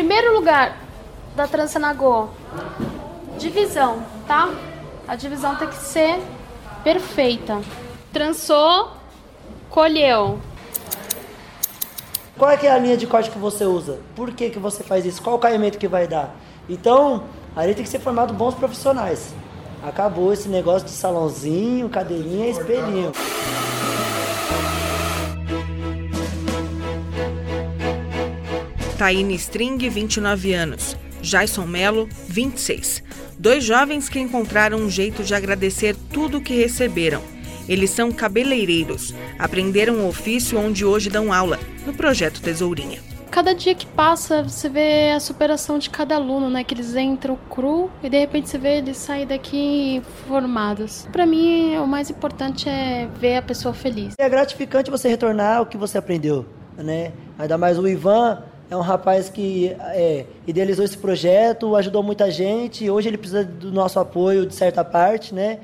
Primeiro lugar da trança na Go, divisão, tá? A divisão tem que ser perfeita. Trançou, colheu. Qual é, que é a linha de corte que você usa? Por que, que você faz isso? Qual o caimento que vai dar? Então, ali tem que ser formado bons profissionais. Acabou esse negócio de salãozinho, cadeirinha e espelhinho. Taine String, 29 anos. Jason Melo, 26. Dois jovens que encontraram um jeito de agradecer tudo o que receberam. Eles são cabeleireiros. Aprenderam o ofício onde hoje dão aula, no projeto Tesourinha. Cada dia que passa, você vê a superação de cada aluno, né? Que eles entram cru e de repente você vê eles sair daqui formados. Para mim, o mais importante é ver a pessoa feliz. É gratificante você retornar o que você aprendeu, né? Ainda mais o Ivan, é um rapaz que é, idealizou esse projeto, ajudou muita gente. Hoje ele precisa do nosso apoio de certa parte, né?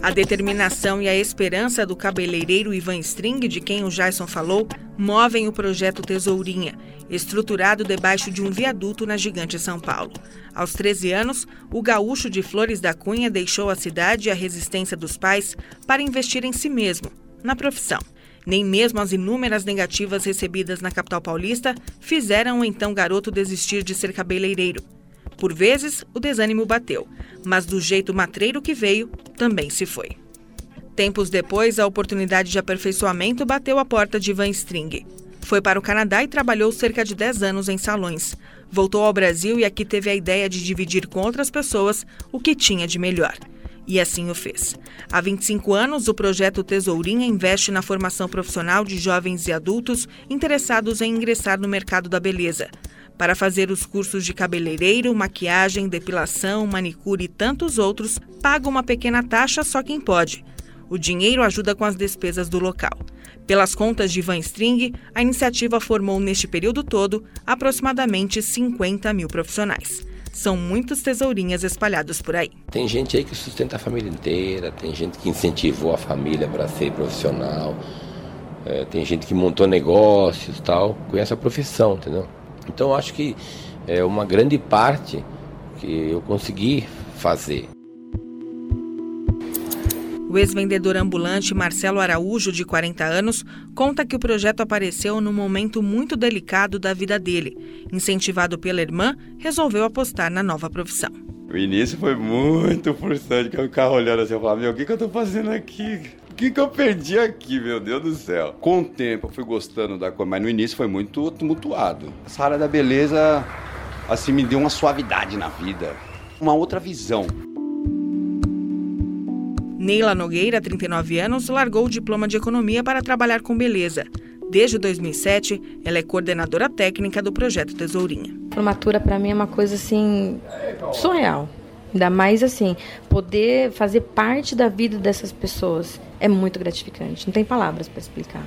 A determinação e a esperança do cabeleireiro Ivan String, de quem o Jason falou, movem o projeto Tesourinha, estruturado debaixo de um viaduto na gigante São Paulo. Aos 13 anos, o gaúcho de Flores da Cunha deixou a cidade e a resistência dos pais para investir em si mesmo, na profissão. Nem mesmo as inúmeras negativas recebidas na capital paulista fizeram o então garoto desistir de ser cabeleireiro. Por vezes, o desânimo bateu, mas do jeito matreiro que veio, também se foi. Tempos depois, a oportunidade de aperfeiçoamento bateu a porta de Van String. Foi para o Canadá e trabalhou cerca de 10 anos em salões. Voltou ao Brasil e aqui teve a ideia de dividir com outras pessoas o que tinha de melhor. E assim o fez. Há 25 anos, o projeto Tesourinha investe na formação profissional de jovens e adultos interessados em ingressar no mercado da beleza. Para fazer os cursos de cabeleireiro, maquiagem, depilação, manicure e tantos outros, paga uma pequena taxa só quem pode. O dinheiro ajuda com as despesas do local. Pelas contas de Van String, a iniciativa formou neste período todo aproximadamente 50 mil profissionais. São muitos tesourinhas espalhados por aí. Tem gente aí que sustenta a família inteira, tem gente que incentivou a família para ser profissional, é, tem gente que montou negócios tal, conhece a profissão, entendeu? Então acho que é uma grande parte que eu consegui fazer. O ex-vendedor ambulante Marcelo Araújo, de 40 anos, conta que o projeto apareceu num momento muito delicado da vida dele. Incentivado pela irmã, resolveu apostar na nova profissão. O início foi muito frustrante, que eu ficava olhando assim, eu falava, meu, o que, que eu tô fazendo aqui? O que, que eu perdi aqui, meu Deus do céu? Com o tempo eu fui gostando da coisa, mas no início foi muito tumultuado. Essa área da beleza, assim, me deu uma suavidade na vida, uma outra visão. Neila Nogueira, 39 anos, largou o diploma de economia para trabalhar com beleza. Desde 2007, ela é coordenadora técnica do projeto Tesourinha. Formatura para mim é uma coisa assim surreal. Ainda mais assim, poder fazer parte da vida dessas pessoas é muito gratificante. Não tem palavras para explicar.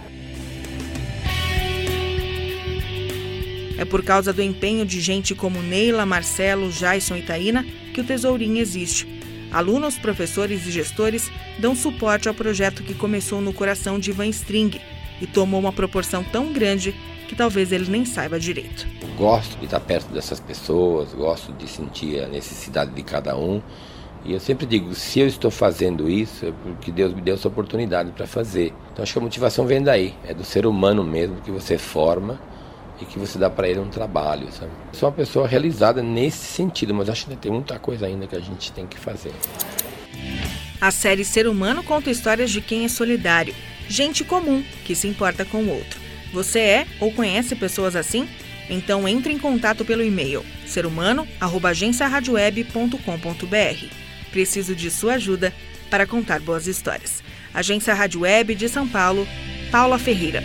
É por causa do empenho de gente como Neila, Marcelo, Jason e Taína que o Tesourinha existe Alunos, professores e gestores dão suporte ao projeto que começou no coração de Ivan String e tomou uma proporção tão grande que talvez ele nem saiba direito. Gosto de estar perto dessas pessoas, gosto de sentir a necessidade de cada um. E eu sempre digo, se eu estou fazendo isso, é porque Deus me deu essa oportunidade para fazer. Então acho que a motivação vem daí, é do ser humano mesmo que você forma e que você dá para ele um trabalho, sabe? Sou uma pessoa realizada nesse sentido, mas acho que tem muita coisa ainda que a gente tem que fazer. A série Ser Humano conta histórias de quem é solidário, gente comum que se importa com o outro. Você é ou conhece pessoas assim? Então entre em contato pelo e-mail serhumano@agenciaradioweb.com.br. Preciso de sua ajuda para contar boas histórias. Agência Rádio Web de São Paulo, Paula Ferreira.